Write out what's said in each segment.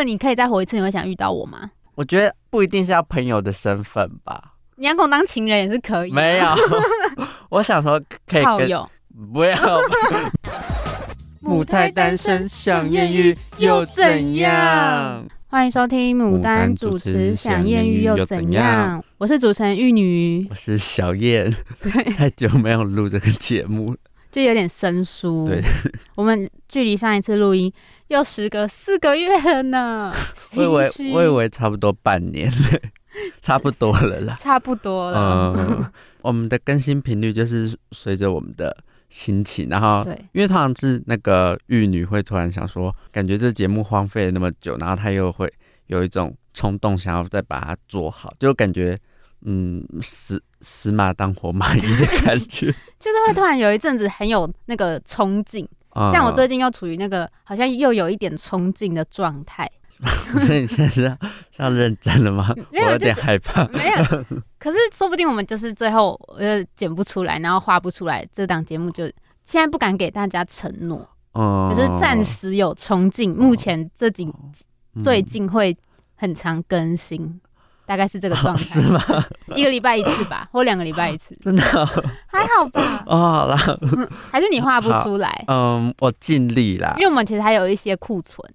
果你可以再活一次，你会想遇到我吗？我觉得不一定是要朋友的身份吧。你要跟我当情人也是可以，没有，我想说可以跟炮友。不要。母胎单身想艳遇又怎样？欢迎收听牡牡丹丹主主持持想想艳遇又怎怎样样？我是主持人玉女，我是小燕，太久没有录这个节目了。就有点生疏。对，我们距离上一次录音又时隔四个月了呢。我以为我以为差不多半年了，差不多了啦。差不多了。嗯，我们的更新频率就是随着我们的心情，然后对，因为通常是那个玉女会突然想说，感觉这节目荒废了那么久，然后她又会有一种冲动想要再把它做好，就感觉嗯死死马当活马医的感觉。就是会突然有一阵子很有那个冲劲，嗯像我最近又处于那个好像又有一点冲劲的状态。所以你现在是要是要认真了吗？我有点害怕。没有，可是说不定我们就是最后呃剪不出来，然后画不出来，这档节目就现在不敢给大家承诺，嗯可是暂时有冲劲，目前这几嗯。最近会很常更新，大概是这个状态，是吗？一个礼拜一次吧，或两个礼拜一次，真的哦还好吧？哦，好啦，还是你画不出来？嗯，我尽力啦因。为我们其实还有一些库存，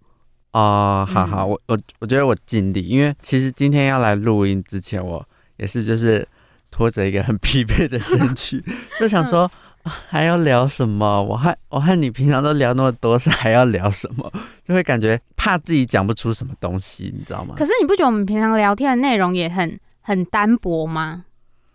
哦，好好，嗯我我我觉得我尽力，因为其实今天要来录音之前，我也是就是拖着一个很疲惫的身躯，就想说、啊 还要聊什么？我和我和你平常都聊那么多，是还要聊什么？就会感觉怕自己讲不出什么东西，你知道吗？可是你不觉得我们平常聊天的内容也很很单薄吗？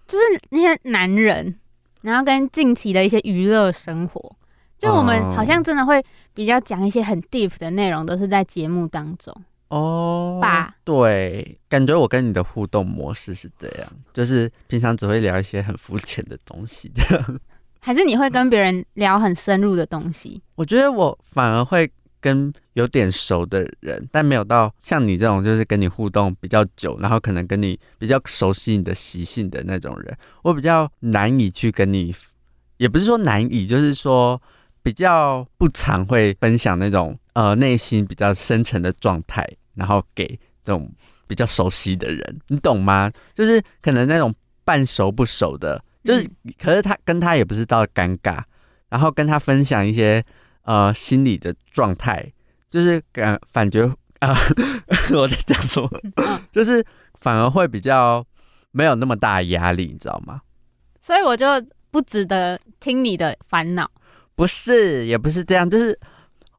就是那些男人，然后跟近期的一些娱乐生活，就我们哦好像真的会比较讲一些很 deep 的内容，都是在节目当中。哦，吧对，感觉我跟你的互动模式是这样，就是平常只会聊一些很肤浅的东西，这样。还是你会跟别人聊很深入的东西？我觉得我反而会跟有点熟的人，但没有到像你这种，就是跟你互动比较久，然后可能跟你比较熟悉你的习性的那种人，我比较难以去跟你，也不是说难以，就是说比较不常会分享那种呃内心比较深沉的状态，然后给这种比较熟悉的人，你懂吗？就是可能那种半熟不熟的，就是、可是他跟他也不是到尴尬，然后跟他分享一些呃心理的状态，就是感感觉啊、我在讲什么，嗯 就是反而会比较没有那么大压力，你知道吗？所以我就不值得听你的烦恼。不是，也不是这样，就是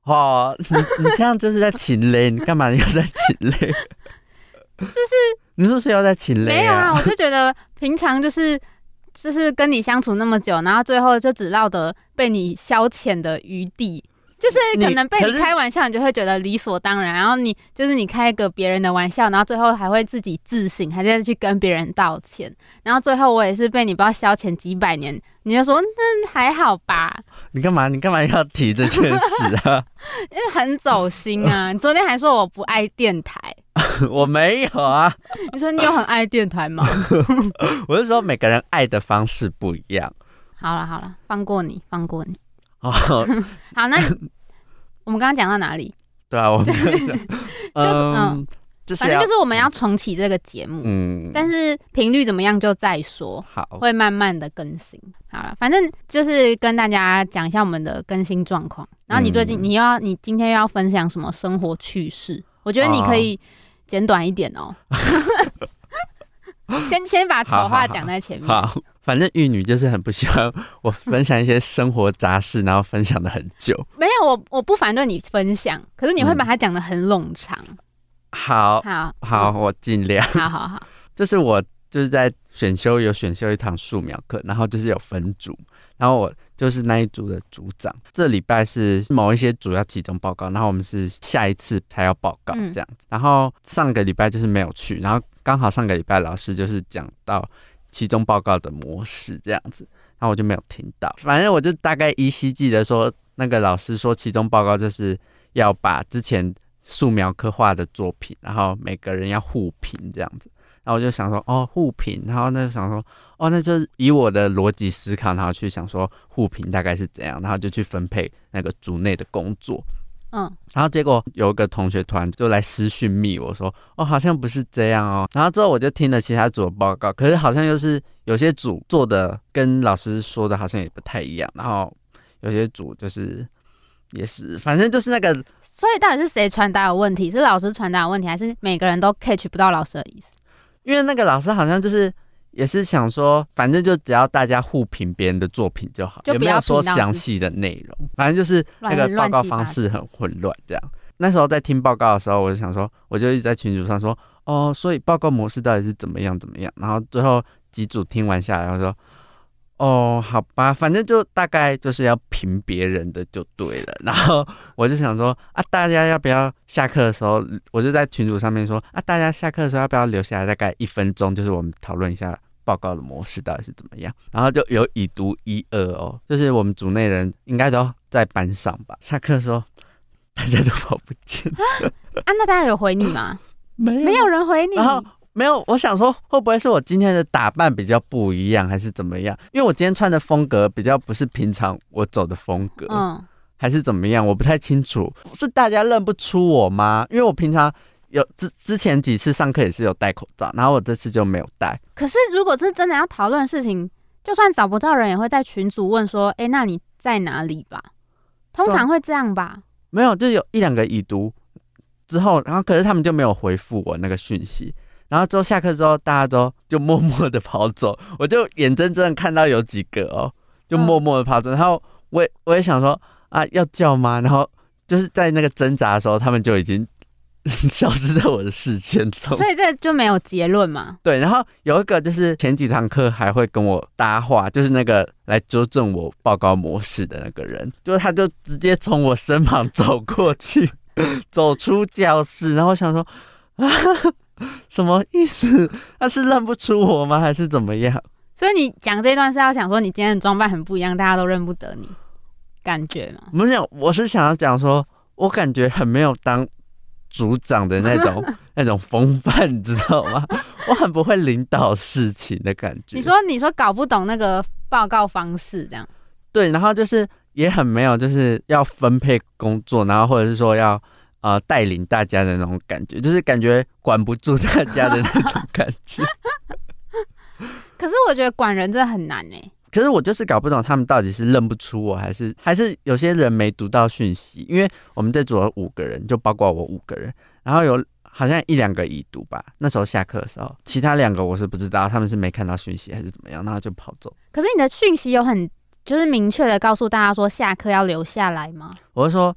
哦，你你这样就是在请累，你干嘛又在请累？就是你是不是要在请累没有啊，我就觉得平常就是就是跟你相处那么久，然后最后就只落得被你消遣的余地。就是可能被你开玩笑，你就会觉得理所当然。然后你就是你开个别人的玩笑，然后最后还会自己自省，还在去跟别人道歉。然后最后我也是被你不知道消遣几百年，你就说那还好吧，你干嘛？你干嘛要提这件事啊？因为很走心啊。你昨天还说我不爱电台，我没有啊，你说你有很爱电台吗？我是说每个人爱的方式不一样。好了好了，放过你，放过你。哦，好，那我们刚刚讲到哪里？对啊，我们就是就是嗯，就是要反正就是我们要重启这个节目，嗯，但是频率怎么样就再说，好，会慢慢的更新。好了，反正就是跟大家讲一下我们的更新状况。然后你最近、嗯你要你今天要分享什么生活趣事？我觉得你可以简短一点哦。先先把丑话讲在前面。好，反正玉女就是很不喜欢我分享一些生活杂事，然后分享的很久。没有，我我不反对你分享，可是你会把它讲的很冗长。好，好，好，我尽量。好好好，就是我就是在选修有选修一堂素描课，然后就是有分组，然后我就是那一组的组长。这礼拜是某一些组要集中报告，然后我们是下一次才要报告嗯这样子。然后上个礼拜就是没有去，然后刚好上个礼拜老师就是讲到期中报告的模式这样子，然后我就没有听到。反正我就大概依稀记得说，那个老师说期中报告就是要把之前素描刻画的作品，然后每个人要互评这样子。然后我就想说，哦，互评，然后那就想说，哦，那就以我的逻辑思考，然后去想说互评大概是怎样，然后就去分配那个组内的工作。嗯，然后结果有一个同学突然就来私讯密我说，哦，好像不是这样哦。然后之后我就听了其他组的报告，可是好像又是有些组做的跟老师说的好像也不太一样，然后有些组就是也是，反正就是那个所以到底是谁传达有问题？是老师传达有问题，还是每个人都 catch 不到老师的意思？因为那个老师好像就是也是想说，反正就只要大家互评别人的作品就好，就不要也没有说详细的内容，反正就是那个乱报告方式很混乱这样。那时候在听报告的时候，我就想说，我就一直在群组上说，哦，所以报告模式到底是怎么样怎么样？然后最后几组听完下来，我说，哦，好吧，反正就大概就是要评别人的就对了。然后我就想说，啊，大家要不要下课的时候，我就在群组上面说，啊，大家下课的时候要不要留下来大概一分钟，就是我们讨论一下报告的模式到底是怎么样。然后就有已读一二哦，就是我们组内人应该都在班上吧。下课的时候大家都跑不见，啊，那大家有回你吗？没有没有人回你。然后没有，我想说会不会是我今天的打扮比较不一样，还是怎么样？因为我今天穿的风格比较不是平常我走的风格，嗯，还是怎么样？我不太清楚，是大家认不出我吗？因为我平常有之之前几次上课也是有戴口罩，然后我这次就没有戴。可是如果是真的要讨论事情，就算找不到人，也会在群组问说：“哎、那你在哪里吧？”通常会这样吧？没有，就有一两个已读之后，然后可是他们就没有回复我那个讯息，然后之后下课之后，大家都就默默的跑走，我就眼睁睁地看到有几个哦，就默默的跑走，然后我也我也想说啊要叫吗？然后就是在那个挣扎的时候，他们就已经 消失在我的视线中。所以这就没有结论嘛？对，然后有一个就是前几堂课还会跟我搭话，就是那个来纠正我报告模式的那个人，就是他就直接从我身旁走过去，走出教室，然后我想说啊，什么意思？他是认不出我吗？还是怎么样？所以你讲这段是要想说你今天的装扮很不一样，大家都认不得你，感觉吗？没有，我是想要讲说，我感觉很没有当组长的那种 那种风范，你知道吗？我很不会领导事情的感觉。你说你说搞不懂那个报告方式，这样对，然后就是也很没有，就是要分配工作，然后或者是说要呃带领大家的那种感觉，就是感觉管不住大家的那种感觉。可是我觉得管人真的很难哎、可是我就是搞不懂他们到底是认不出我，还是还是有些人没读到讯息，因为我们这组有五个人，就包括我五个人，然后有好像一两个已读吧。那时候下课的时候，其他两个我是不知道，他们是没看到讯息还是怎么样，然后就跑走。可是你的讯息有很就是明确的告诉大家说下课要留下来吗？我是说，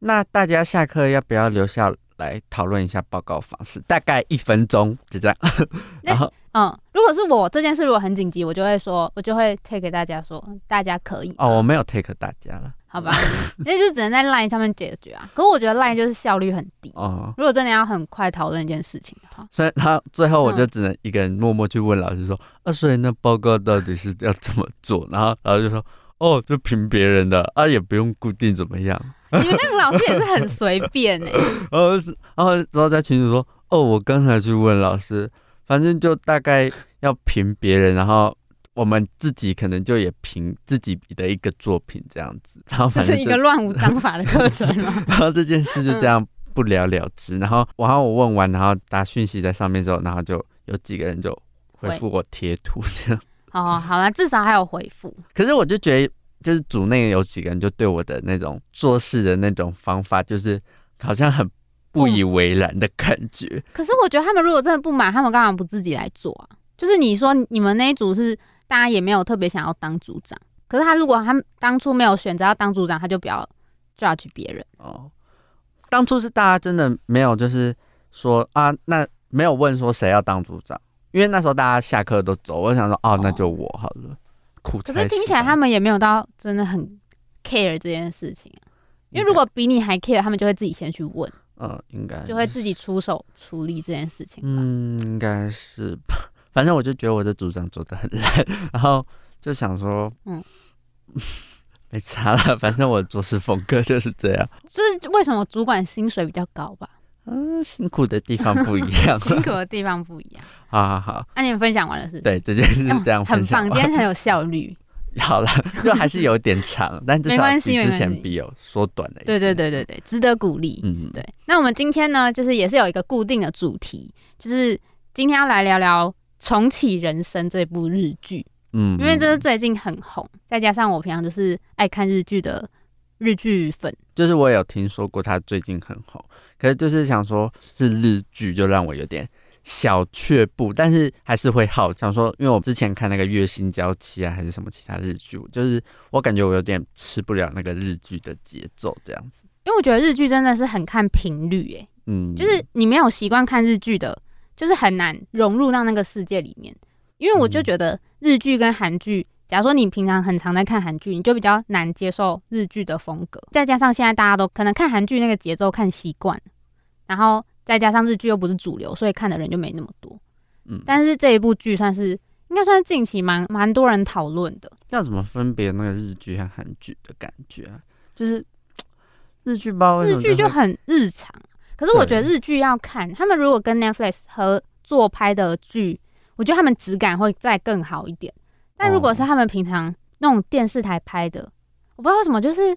那大家下课要不要留下来讨论一下报告方式？大概一分钟，就这样。然后嗯，如果是我这件事如果很紧急，我就会说，我就会 take 大家说，大家可以哦，我没有 take 大家了。好吧，那就只能在 LINE 上面解决啊。可是我觉得 LINE 就是效率很低。哦，如果真的要很快讨论一件事情的话，所以他最后我就嗯只能一个人默默去问老师说，啊，所以那报告到底是要怎么做？然后老师就说，哦，就凭别人的啊，也不用固定怎么样。你们那个老师也是很随便哎、然后然后之后在群主说，哦，我刚才去问老师，反正就大概要评别人，然后我们自己可能就也评自己的一个作品这样子，然后这反正就是一个乱无章法的课程吗？然后这件事就这样不了了之。然后，然后我问完，然后打讯息在上面之后，然后就有几个人就回复我贴图这样。哦，好了，至少还有回复。可是我就觉得，就是组内有几个人就对我的那种做事的那种方法，就是好像很不以为然的感觉。可是我觉得他们如果真的不满，他们干嘛不自己来做啊？就是你说你们那一组是大家也没有特别想要当组长，可是他如果他当初没有选择要当组长，他就不要 judge 别人。哦，当初是大家真的没有，就是说啊，那没有问说谁要当组长，因为那时候大家下课都走，我想说，哦，那就我好了。苦可差是听起来他们也没有到真的很 care 这件事情啊。因为如果比你还 care，他们就会自己先去问，嗯，应该就会自己出手处理这件事情吧。嗯，应该是吧。反正我就觉得我的组长做的很烂，然后就想说，嗯嗯，没差了，反正我做事风格就是这样。就是为什么主管薪水比较高吧？嗯，辛苦的地方不一样。辛苦的地方不一样。好好好，那、你们分享完了是不是？对，这件事是这样哦很棒，分享。今天很有效率。好了，就还是有点长，但至少没关系比之前比有缩短了一对对点。对对对，值得鼓励。嗯，对，那我们今天呢，就是也是有一个固定的主题，就是今天要来聊聊《重启人生》这部日剧，嗯，因为这是最近很红，再加上我平常就是爱看日剧的日剧粉，就是我有听说过他最近很红，可是就是想说是日剧，就让我有点小却步，但是还是会好想说，因为我之前看那个《月薪娇妻》啊，还是什么其他日剧，就是我感觉我有点吃不了那个日剧的节奏，这样子。因为我觉得日剧真的是很看频率，诶，嗯，就是你没有习惯看日剧的，就是很难融入到那个世界里面。因为我就嗯觉得日剧跟韩剧，假如说你平常很常在看韩剧，你就比较难接受日剧的风格。再加上现在大家都可能看韩剧那个节奏看习惯了，然后再加上日剧又不是主流，所以看的人就没那么多。嗯，但是这一部剧算是应该算是近期蛮蛮多人讨论的。要怎么分别那个日剧和韩剧的感觉啊？就是日剧包日剧就很日常，可是我觉得日剧要看，他们如果跟 Netflix 合作拍的剧，我觉得他们质感会再更好一点。但如果是哦他们平常那种电视台拍的，我不知道为什么，就是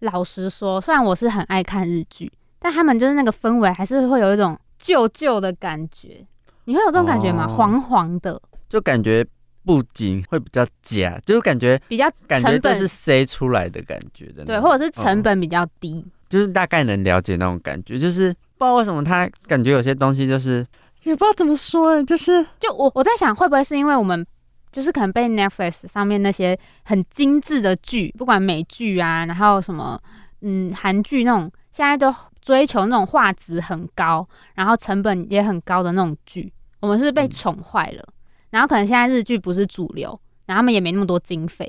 老实说，虽然我是很爱看日剧，但他们就是那个氛围还是会有一种旧旧的感觉。你会有这种感觉吗？哦黄黄的，就感觉布景会比较假，就是感觉比较感觉成本都是塞出来的感觉的那种，对，或者是成嗯本比较低。就是大概能了解那种感觉，就是不知道为什么他感觉有些东西就是也不知道怎么说，就是就我我在想，会不会是因为我们就是可能被 Netflix 上面那些很精致的剧，不管美剧啊，然后什么嗯韩剧那种，现在都追求那种画质很高，然后成本也很高的那种剧，我们是被嗯宠坏了。然后可能现在日剧不是主流，然后他们也没那么多经费，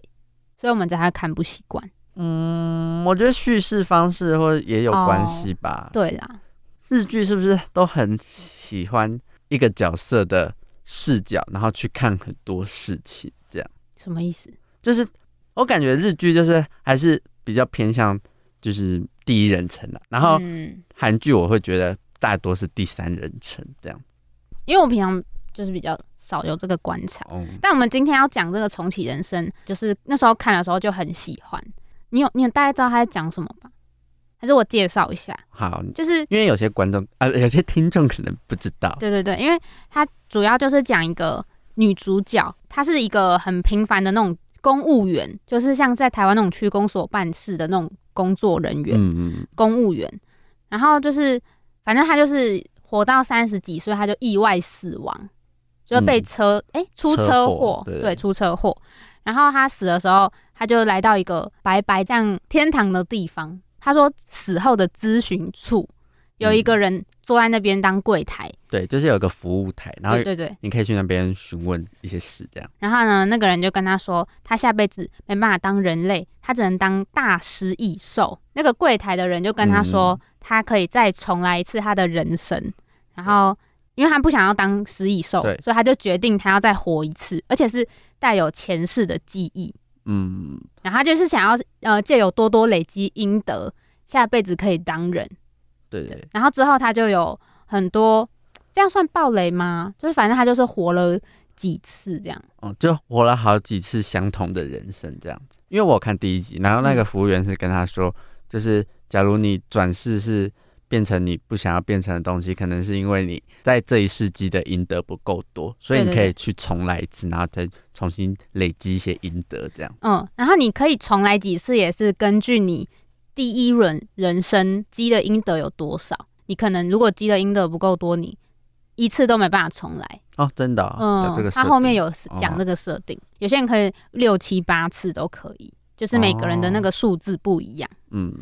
所以我们才看不习惯。嗯，我觉得叙事方式或者也有关系吧。对啦，日剧是不是都很喜欢一个角色的视角，然后去看很多事情，这样什么意思？就是我感觉日剧就是还是比较偏向就是第一人称的，然后嗯，韩剧我会觉得大多是第三人称这样子。因为我平常就是比较少有这个观察。嗯，但我们今天要讲这个重启人生，就是那时候看的时候就很喜欢。你有你有大概知道他在讲什么吧？还是我介绍一下？好，就是因为有些观众啊、有些听众可能不知道。对对对，因为它主要就是讲一个女主角，她是一个很平凡的那种公务员，就是像在台湾那种区公所办事的那种工作人员。嗯嗯公务员，然后就是反正她就是活到三十几岁，她就意外死亡，就被嗯车哎、出车祸车祸，对对，出车祸。然后他死的时候，他就来到一个白白像天堂的地方。他说死后的咨询处有一个人坐在那边当柜台，对，就是有个服务台，然后对对对。你可以去那边询问一些事，这样。然后呢，那个人就跟他说，他下辈子没办法当人类，他只能当大食异兽。那个柜台的人就跟他说，他可以再重来一次他的人生。然后，因为他不想要当食蚁兽，所以他就决定他要再活一次，而且是带有前世的记忆。嗯，然后他就是想要呃借由多多累积阴德，下辈子可以当人。对对，然后之后他就有很多，这样算暴雷吗？就是反正他就是活了几次这样。哦，就活了好几次相同的人生这样子。因为我看第一集，然后那个服务员是跟他说，就是假如你转世是变成你不想要变成的东西，可能是因为你在这一世纪的阴德不够多，所以你对对可以去重来一次，然后再重新累积一些阴德这样。嗯，然后你可以重来几次，也是根据你第一轮人生积的阴德有多少。你可能如果积的阴德不够多，你一次都没办法重来。哦，真的、哦，有这个嗯，他后面有哦讲这个设定，有些人可以六七八次都可以，就是每个人的那个数字不一样。嗯，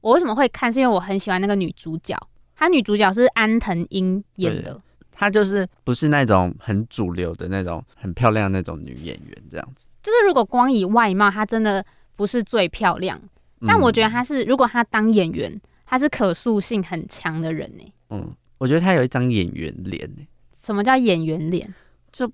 我为什么会看？是因为我很喜欢那个女主角，她女主角是安藤樱演的。她就是不是那种很主流的那种很漂亮的那种女演员这样子。就是如果光以外貌，她真的不是最漂亮，但我觉得嗯她是，如果她当演员，她是可塑性很强的人呢、嗯，我觉得她有一张演员脸呢什么叫演员脸？就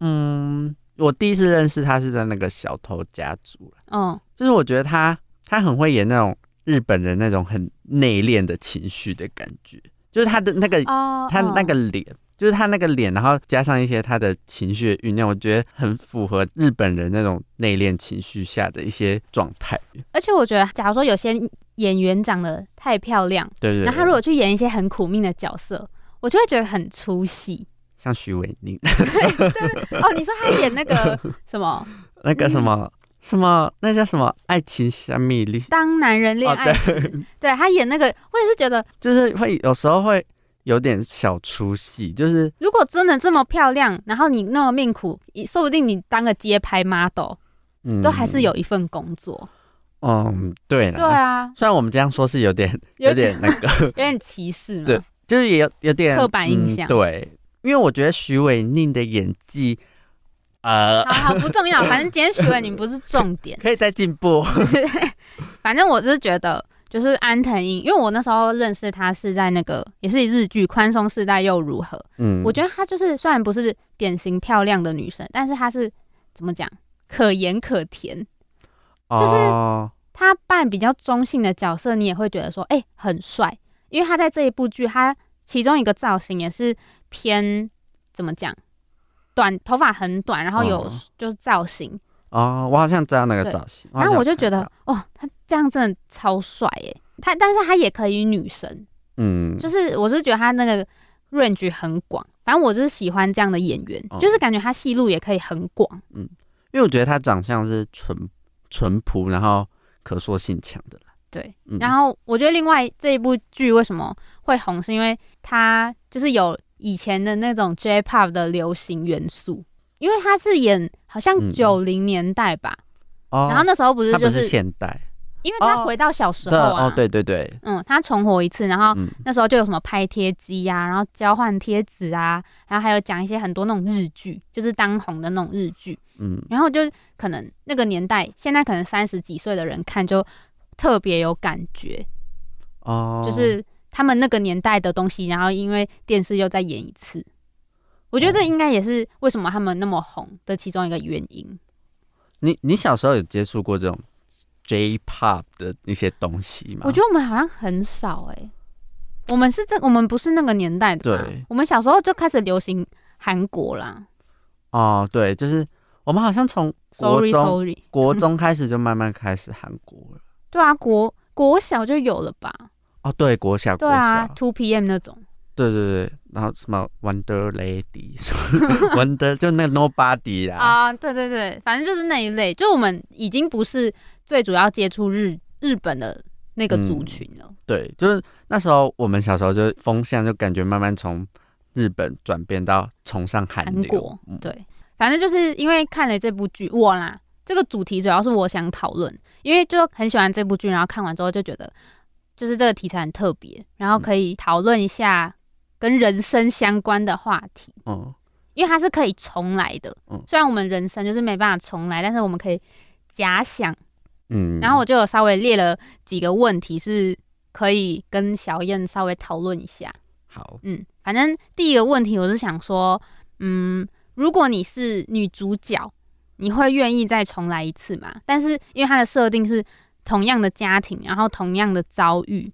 嗯，我第一次认识她是在那个小偷家族了，嗯，就是我觉得她她很会演那种日本人那种很内敛的情绪的感觉，就是他的那个、哦，他那个哦脸就是他那个脸，然后加上一些他的情绪酝酿，我觉得很符合日本人那种内敛情绪下的一些状态。而且我觉得，假如说有些演员长得太漂亮，对对对，然后他如果去演一些很苦命的角色，我就会觉得很出戏。像徐伟宁，哦，你说他演那个什么？那个什么什么，那叫什么爱情小米粒，当男人恋哦爱时，对，对他演那个，我也是觉得，就是会有时候会有点小出戏，就是如果真的这么漂亮，然后你那么命苦，说不定你当个街拍 model 嗯，都还是有一份工作。嗯，对啦。对啊，虽然我们这样说是有点 有点那个，有点歧视嘛。对就是也有有点刻板印象。嗯对，因为我觉得徐伟宁的演技，呃，好好不重要，反正今天徐伟宁不是重点。可以再进步。反正我是觉得，就是安藤英，因为我那时候认识她是在那个也是日剧《宽松世代又如何》，嗯，我觉得她就是虽然不是典型漂亮的女生，但是她是怎么讲，可盐可甜。就是哦她扮比较中性的角色，你也会觉得说，哎、很帅，因为她在这一部剧，她其中一个造型也是偏怎么讲，短头发很短，然后有哦就是造型，哦，我好像知道那个造型，然后我就觉得哦，他这样真的超帅耶。他但是他也可以女神，嗯，就是我是觉得他那个 range 很广，反正我就是喜欢这样的演员，哦。就是感觉他戏路也可以很广。嗯因为我觉得他长相是淳淳朴，然后可塑性强的啦。对，嗯。然后我觉得另外这一部剧为什么会红，是因为他就是有以前的那种 J-pop 的流行元素，因为他是演好像嗯九零年代吧，哦，然后那时候不是就是现代，因为他哦。回到小时候啊，哦，对对对，嗯，他重活一次，然后嗯。那时候就有什么拍贴机呀，然后交换贴纸啊，然后还有讲一些很多那种日剧，就是当红的那种日剧，嗯，然后就可能那个年代，现在可能三十几岁的人看就特别有感觉，哦，就是他们那个年代的东西，然后因为电视又再演一次，我觉得这应该也是为什么他们那么红的其中一个原因。你你小时候有接触过这种 J-pop 的一些东西吗？我觉得我们好像很少哎、我们是这我们不是那个年代的对我们小时候就开始流行韩国啦。哦，对，就是我们好像从国 Sorry Sorry，国中开始就慢慢开始韩国了。对啊，国国小就有了吧？哦，对，国小，国对啊小，，Two PM 那种。对对对，然后什么 Wonder Lady，Wonder 就那个 Nobody 啦，啊，对对对，反正就是那一类，就我们已经不是最主要接触日日本的那个族嗯群了。对，就是那时候我们小时候就风向就感觉慢慢从日本转变到崇尚韩国，嗯。对，反正就是因为看了这部剧，我啦，这个主题主要是我想讨论，因为就很喜欢这部剧，然后看完之后就觉得，就是这个题材很特别，然后可以讨论一下跟人生相关的话题，嗯，因为它是可以重来的。嗯虽然我们人生就是没办法重来，但是我们可以假想。嗯，然后我就有稍微列了几个问题，是可以跟小燕稍微讨论一下。好，嗯，反正第一个问题我是想说，嗯，如果你是女主角，你会愿意再重来一次吗？但是因为它的设定是同样的家庭，然后同样的遭遇，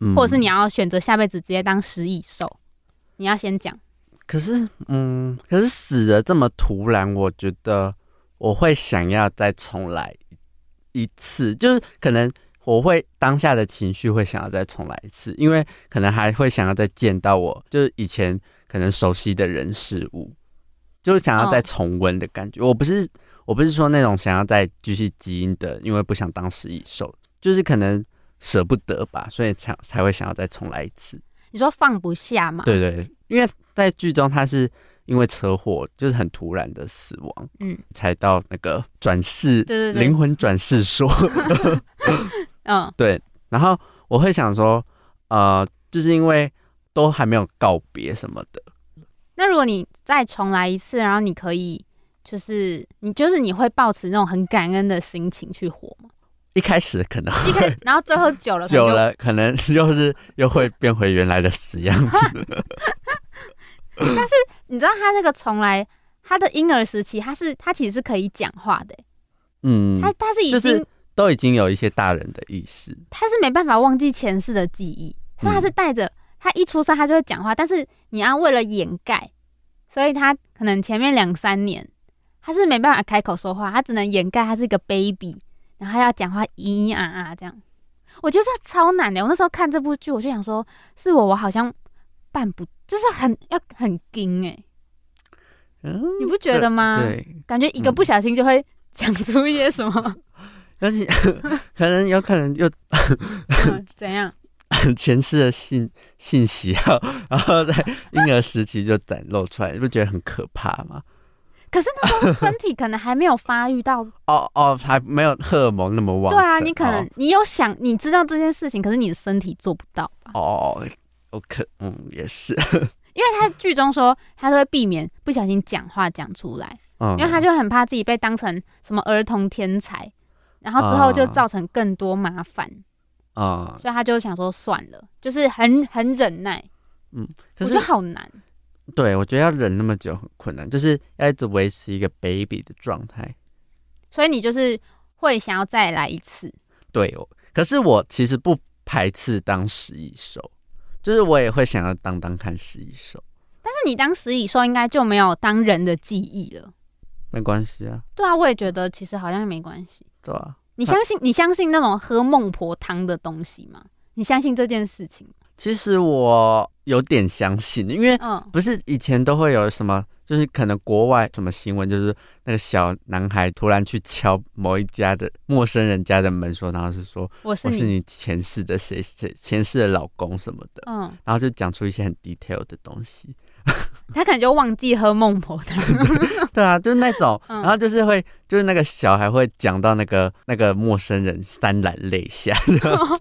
嗯或者是你要选择下辈子直接当食蚁兽，你要先讲。可是，嗯，可是死的这么突然，我觉得我会想要再重来一次，就是可能我会当下的情绪会想要再重来一次，因为可能还会想要再见到我，就是以前可能熟悉的人事物，就是想要再哦重温的感觉。我不是我不是说那种想要再继续基因的，因为不想当食蚁兽，就是可能舍不得吧，所以才才会想要再重来一次。你说放不下吗？对对，因为在剧中他是因为车祸，就是很突然的死亡，嗯才到那个转世，对对对灵魂转世说，嗯，对。然后我会想说，呃，就是因为都还没有告别什么的，那如果你再重来一次，然后你可以，就是你就是你会抱持那种很感恩的心情去活吗？一开始可能一开，然后最后久了，久了，可能又 是又会变回原来的死样子。但是你知道他那个从来他的婴儿时期，他是他其实是可以讲话的欸、嗯，他他是已经、就是都已经有一些大人的意识，他是没办法忘记前世的记忆，所以他是带着他一出生他就会讲话，但是你要为了掩盖，所以他可能前面两三年他是没办法开口说话，他只能掩盖他是一个 baby，然后他要讲话咿咿啊啊这样。我觉得这超难的。我那时候看这部剧，我就想说，是我，我好像办不，就是很要很硬哎、嗯，你不觉得吗？对，感觉一个不小心就会讲出一些什么，而且 可能有可能又嗯怎样？前世的信信息啊，然后在婴儿时期就展露出来，你不觉得很可怕吗？可是那时候身体可能还没有发育到，哦哦，还没有荷尔蒙那么旺盛。对啊，你可能你有想，你知道这件事情，可是你的身体做不到吧？哦哦，我可嗯也是，因为他剧中说他都会避免不小心讲话讲出来，嗯，因为他就很怕自己被当成什么儿童天才，然后之后就啊造成更多麻烦，嗯，所以他就想说算了，就是很很忍耐。我觉可是得好难，对我觉得要忍那么久很困难，就是要一直维持一个 baby 的状态。所以你就是会想要再来一次。对，我可是我其实不排斥当食蚁兽，就是我也会想要当当看食蚁兽，但是你当食蚁兽应该就没有当人的记忆了。没关系啊，对啊，我也觉得其实好像没关系。对啊、你相信你相信那种喝孟婆汤的东西吗？你相信这件事情吗？其实我有点相信，因为嗯，不是以前都会有什么，就是可能国外什么新闻，就是那个小男孩突然去敲某一家的陌生人家的门，说，然后是说我是你，我是你前世的谁谁前世的老公什么的，嗯，然后就讲出一些很 detail 的东西。他可能就忘记喝孟婆汤。对啊，就是那种，嗯然后就是会，就是那个小孩会讲到那个那个陌生人潸然泪下，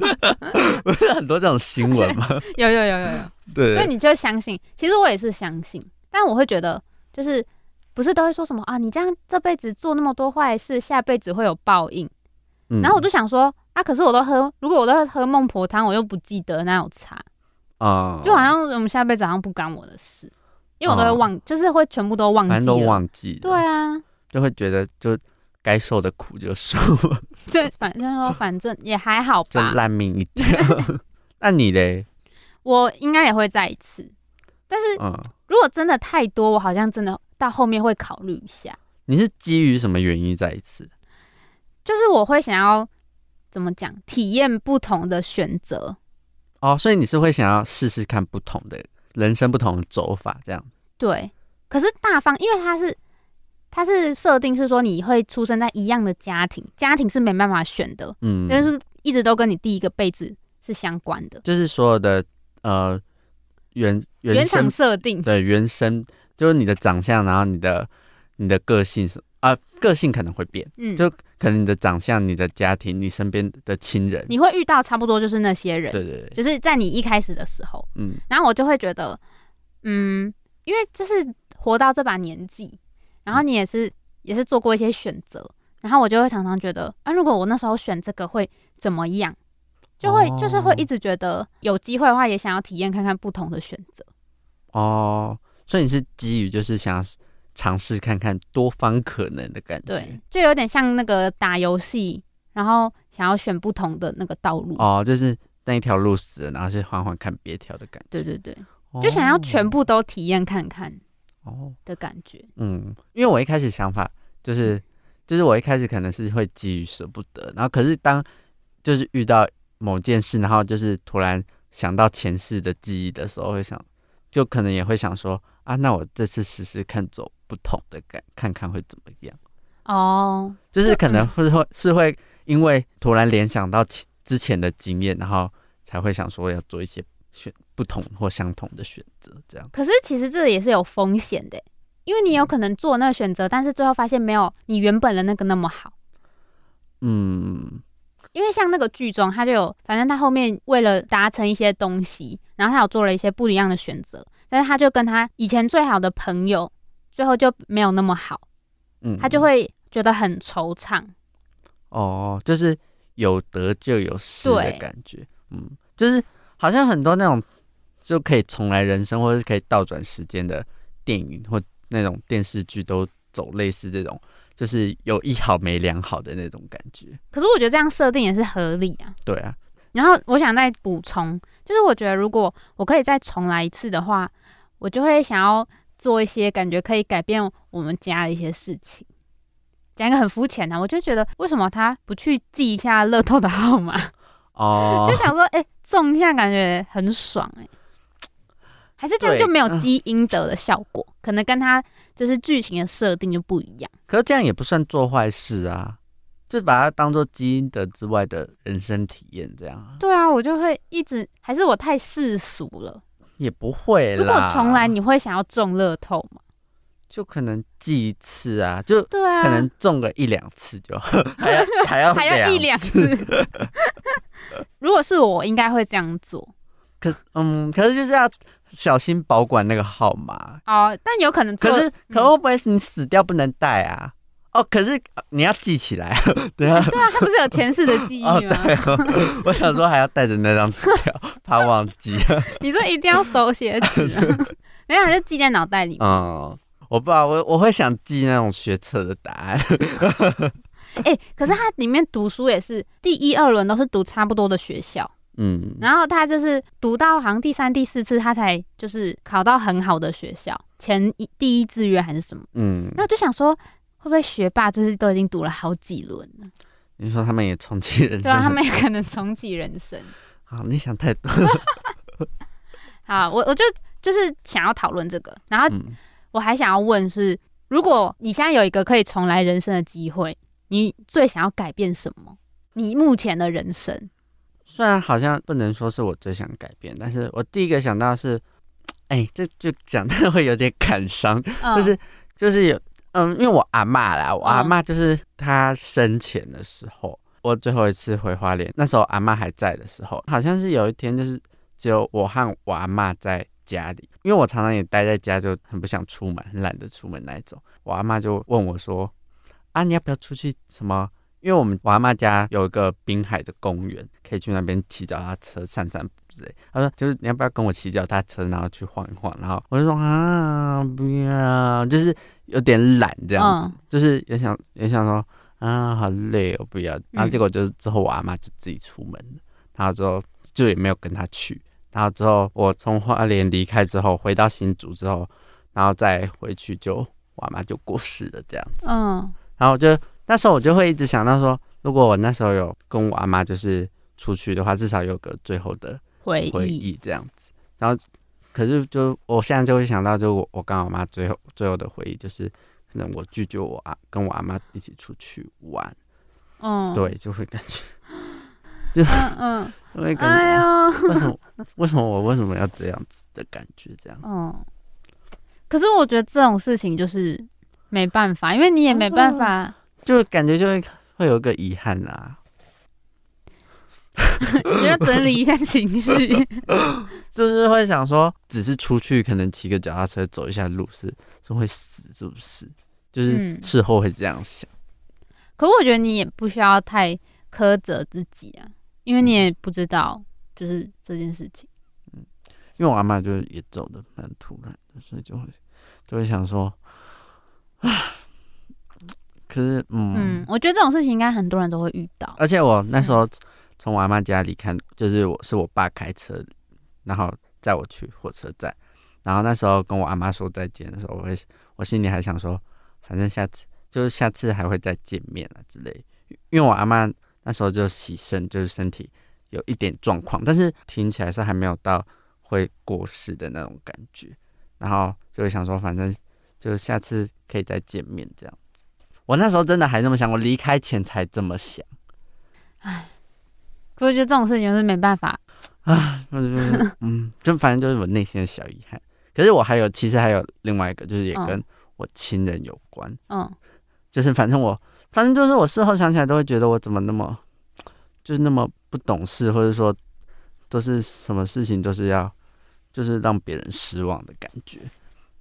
不是很多这种新闻吗？有有有有有，对所以你就相信。其实我也是相信，但我会觉得就是不是都会说什么啊？你这样这辈子做那么多坏事，下辈子会有报应。嗯然后我就想说啊，可是我都喝，如果我都喝孟婆汤，我又不记得，哪有差？啊，就好像我们下辈子好像不干我的事，因为我都会忘，就是会全部都忘记。反正都忘记，对啊，就会觉得就该受的苦就受了，对反正说反正也还好就吧。烂命一点。那你嘞？我应该也会再一次，但是嗯，如果真的太多，我好像真的到后面会考虑一下，你是基于什么原因再一次？就是我会想要怎么讲，体验不同的选择。哦，所以你是会想要试试看不同的人生不同的走法，这样。对，可是大方，因为他是他是设定是说你会出生在一样的家庭，家庭是没办法选的，嗯，但是一直都跟你第一个辈子是相关的。就是所有的呃原原原生厂设定，对原生，就是你的长相，然后你的你的个性是啊、个性可能会变，嗯，就可能你的长相、你的家庭、你身边的亲人，你会遇到差不多就是那些人，对对对，就是在你一开始的时候，嗯。然后我就会觉得，嗯，因为就是活到这把年纪，然后你也是也是做过一些选择，然后我就会常常觉得，啊，如果我那时候选这个会怎么样？就会、就是会一直觉得有机会的话，也想要体验看看不同的选择。哦，所以你是基于就是想要尝试看看多方可能的感觉，对，就有点像那个打游戏，然后想要选不同的那个道路。哦，就是那一条路死了，然后是缓缓看别条的感觉，对对对，就想要全部都体验看看哦，的感觉。嗯，因为我一开始想法就是，就是我一开始可能是会基于舍不得，然后可是当就是遇到某件事，然后就是突然想到前世的记忆的时候，会想，就可能也会想说啊，那我这次试试看走不同的感，看看会怎么样，哦，就是可能嗯会会是会因为突然联想到其之前的经验，然后才会想说要做一些选不同或相同的选择，这样。可是其实这也是有风险的，因为你有可能做那个选择，但是最后发现没有你原本的那个那么好。嗯，因为像那个剧中，他就有，反正他后面为了达成一些东西，然后他有做了一些不一样的选择，但是他就跟他以前最好的朋友，最后就没有那么好，嗯，他就会觉得很惆怅。哦，就是有得就有失的感觉，嗯，就是好像很多那种就可以重来人生，或者是可以倒转时间的电影或那种电视剧，都走类似这种，就是有一好没两好的那种感觉。可是我觉得这样设定也是合理啊。对啊，然后我想再补充，就是我觉得如果我可以再重来一次的话，我就会想要做一些感觉可以改变我们家的一些事情。讲一个很肤浅的，我就觉得为什么他不去记一下乐透的号码？哦，就想说，哎、中一下感觉很爽、哎，还是这样就没有嗯积阴德的效果，可能跟他就是剧情的设定就不一样。可是这样也不算做坏事啊，就把它当做基因的之外的人生体验，这样啊对啊，我就会一直，还是我太世俗了。也不会啦。如果重来，你会想要中乐透吗？就可能记一次啊，就对啊，可能中个一两次就 还要还要还要一两次。如果是我，我应该会这样做可嗯，可是就是要小心保管那个号码。哦，但有可能，可是可会不会是你死掉不能带啊？哦，可是呃你要记起来，对啊。对啊，他不是有前世的记忆哦，吗？对哦，我想说还要带着那张纸条，怕忘记。你说一定要手写纸、啊，没有，就记在脑袋里面。嗯，我不知道，我我会想记那种学测的答案。哎、可是他里面读书也是第一二轮都是读差不多的学校，嗯，然后他就是读到好像第三、第四次，他才就是考到很好的学校，前一第一志愿还是什么。嗯那，我就想说，会不会学霸就是都已经读了好几轮了？你说他们也重启人生，对啊，他们也可能重启人生。好，你想太多了。好，我我就就是想要讨论这个，然后嗯，我还想要问是，如果你现在有一个可以重来人生的机会，你最想要改变什么？你目前的人生，虽然好像不能说是我最想改变，但是我第一个想到是，哎、这就讲的会有点感伤，嗯就是就是有，嗯，因为我阿妈啦，我阿妈就是她生前的时候，我最后一次回花莲，那时候阿妈还在的时候，好像是有一天就是只有我和我阿妈在家里，因为我常常也待在家，就很不想出门，很懒得出门那一种。我阿妈就问我说：“啊，你要不要出去什么？”因为我们我阿妈家有一个滨海的公园，可以去那边骑脚踏车、散散步之类。她说：“就是你要不要跟我骑脚踏车，然后去晃一晃？”然后我就说：“啊，不要，就是有点懒这样子，嗯就是也想也想说啊，好累我，不要。”然后嗯结果就是之后我阿妈就自己出门了，然后之后就也没有跟她去。然后之后我从花莲离开之后，回到新竹之后，然后再回去就我阿妈就过世了这样子。嗯然后就那时候我就会一直想到说，如果我那时候有跟我阿妈就是出去的话，至少有个最后的回忆这样子。然后可是就我现在就会想到，就我我跟我妈最后最后的回忆就是，可能我拒绝我阿跟我阿妈一起出去玩，嗯，对，就会感觉 嗯嗯，就会感哎觉、呦，为什么为什么我为什么要这样子的感觉这样。嗯，可是我觉得这种事情就是没办法，因为你也没办法，就感觉就会会有个遗憾啦。你要整理一下情绪。就是会想说，只是出去可能骑个脚踏车走一下路是是会死，是不是？就是嗯事后会这样想。可我觉得你也不需要太苛责自己啊，因为你也不知道就是这件事情。嗯因为我阿妈就是也走的蛮突然的，所以就会就会想说，啊，可是嗯，嗯，我觉得这种事情应该很多人都会遇到。而且我那时候从我阿妈家里看，就是我是我爸开车，然后载我去火车站，然后那时候跟我阿妈说再见的时候，我会我心里还想说，反正下次就是下次还会再见面啊之类，因为我阿妈那时候就洗身，就是身体有一点状况，但是听起来是还没有到会过世的那种感觉，然后就会想说，反正就下次可以再见面这样子。我那时候真的还那么想，我离开前才这么想。可我觉得这种事情就是没办法。啊，那就是嗯，就反正就是我内心的小遗憾。可是我还有，其实还有另外一个，就是也嗯跟我亲人有关。嗯就是反正我，反正就是我事后想起来都会觉得我怎么那么，就是那么不懂事，或者说都是什么事情都是要，就是让别人失望的感觉。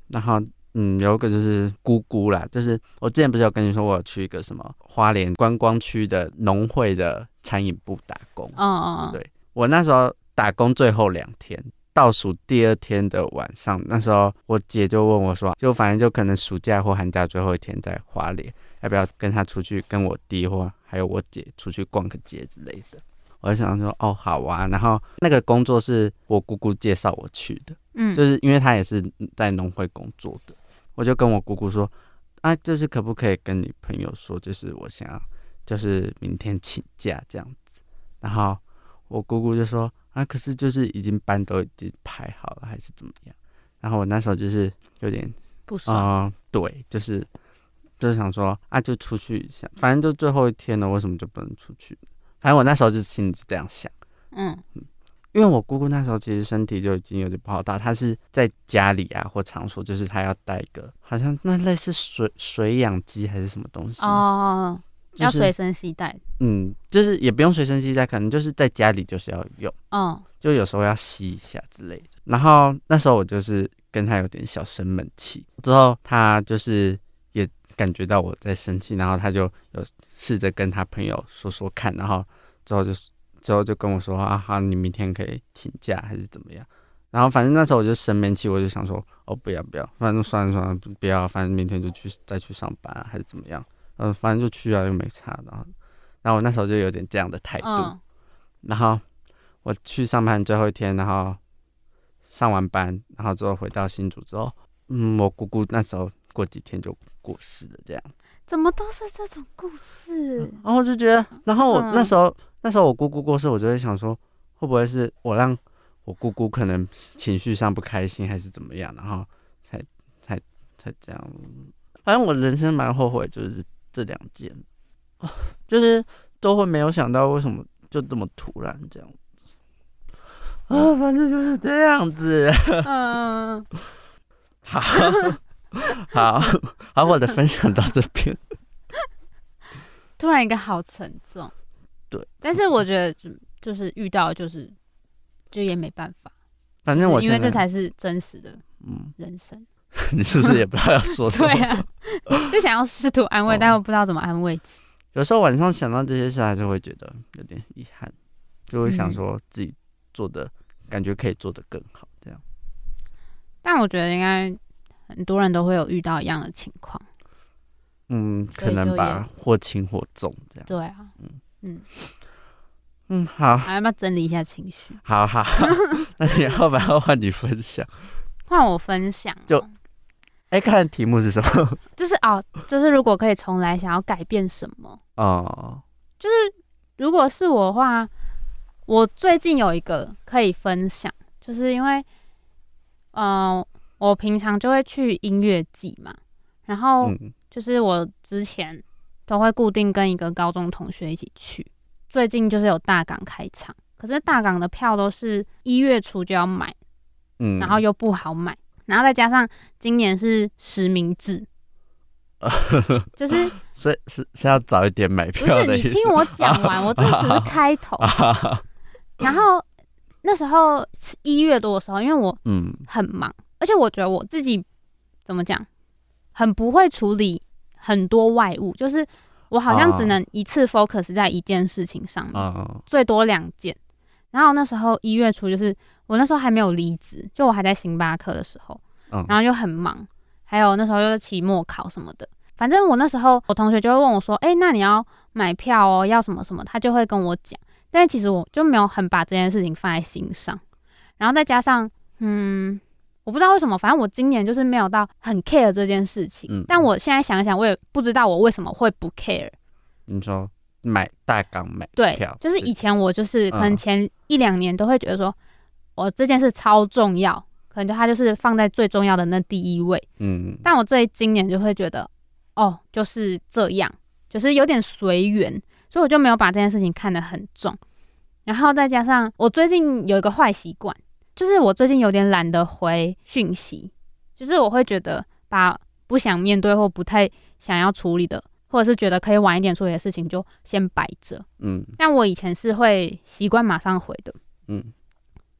然后嗯，有一个就是姑姑啦，就是我之前不是有跟你说，我有去一个什么花莲观光区的农会的餐饮部打工。嗯嗯，对我那时候打工最后两天，倒数第二天的晚上，那时候我姐就问我说，就反正就可能暑假或寒假最后一天在花莲，要不要跟她出去，跟我弟或还有我姐出去逛个街之类的。我就想说哦好啊，然后那个工作是我姑姑介绍我去的，嗯，就是因为她也是在农会工作的，我就跟我姑姑说啊，就是可不可以跟你朋友说，就是我想要就是明天请假这样子，然后我姑姑就说啊，可是就是已经班都已经排好了，还是怎么样？然后我那时候就是有点不爽。啊、对，就是就是想说啊，就出去一下，反正就最后一天了，为什么就不能出去？反正我那时候就心里就这样想，嗯因为我姑姑那时候其实身体就已经有点不好大，她是在家里啊或场所，就是她要带一个好像那类似水水养机还是什么东西，哦，就是要随身携带。嗯，就是也不用随身携带，可能就是在家里就是要用，嗯就有时候要吸一下之类的。然后那时候我就是跟他有点小生闷气，之后他就是也感觉到我在生气，然后他就有试着跟他朋友说说看，然后之后就之后就跟我说啊，好，你明天可以请假还是怎么样？然后反正那时候我就生闷气，我就想说哦，不要不要，反正算了算了，不不要，反正明天就去再去上班、啊、还是怎么样？嗯、反正就去啊，又没差。然后然后我那时候就有点这样的态度。嗯然后我去上班最后一天，然后上完班，然后之后回到新竹之后，嗯，我姑姑那时候过几天就过世了，这样。怎么都是这种故事？然后我就觉得，然后我嗯那时候、那时候我姑姑过世，我就会想说，会不会是我让我姑姑可能情绪上不开心，还是怎么样，然后才才才这样。反正我人生蛮后悔，就是这两件，就是都会没有想到为什么就这么突然这样子。啊，反正就是这样子。嗯，好，好，好，我的分享到这边。突然一个好沉重。对，但是我觉得就就是遇到就是就也没办法，反正我因为这才是真实的嗯，人生。你是不是也不知道要说什么？对啊，就想要试图安慰，哦但又不知道怎么安慰起。有时候晚上想到这些事，还是会觉得有点遗憾，就会想嗯说自己做的感觉可以做得更好，这样。但我觉得应该很多人都会有遇到一样的情况。嗯，可能吧，或轻或重这样。对啊，嗯，嗯嗯，好，还要不要整理一下情绪？好好，那你要不要换你分享？换我分享哦、就哎、看题目是什么？就是哦，就是如果可以重来，想要改变什么？哦，就是如果是我的话，我最近有一个可以分享，就是因为，嗯、我平常就会去音乐季嘛，然后嗯就是我之前都会固定跟一个高中同学一起去，最近就是有大港开场，可是大港的票都是一月初就要买，嗯，然后又不好买，然后再加上今年是实名制，就是 所以是是要早一点买票的意思。是你听我讲完，我这只是开头。啊，然后那时候一月多的时候，因为我嗯很忙，而且我觉得我自己怎么讲，很不会处理很多外物，就是我好像只能一次 focus 在一件事情上面，啊最多两件。然后那时候一月初，就是我那时候还没有离职，就我还在星巴克的时候，嗯然后就很忙，还有那时候又是期末考什么的。反正我那时候，我同学就会问我说：“哎、那你要买票哦，要什么什么？”他就会跟我讲。但是其实我就没有很把这件事情放在心上，然后再加上，嗯，我不知道为什么，反正我今年就是没有到很 care 这件事情。嗯但我现在想一想，我也不知道我为什么会不 care。你说买大港买对，，就是以前我就是可能嗯前一两年都会觉得说，我这件事超重要，可能就它就是放在最重要的那第一位。嗯但我这今年就会觉得，哦，就是这样，就是有点随缘，所以我就没有把这件事情看得很重。然后再加上我最近有一个坏习惯，就是我最近有点懒得回讯息，就是我会觉得把不想面对或不太想要处理的，或者是觉得可以晚一点处理的事情就先摆着。嗯。但我以前是会习惯马上回的，嗯。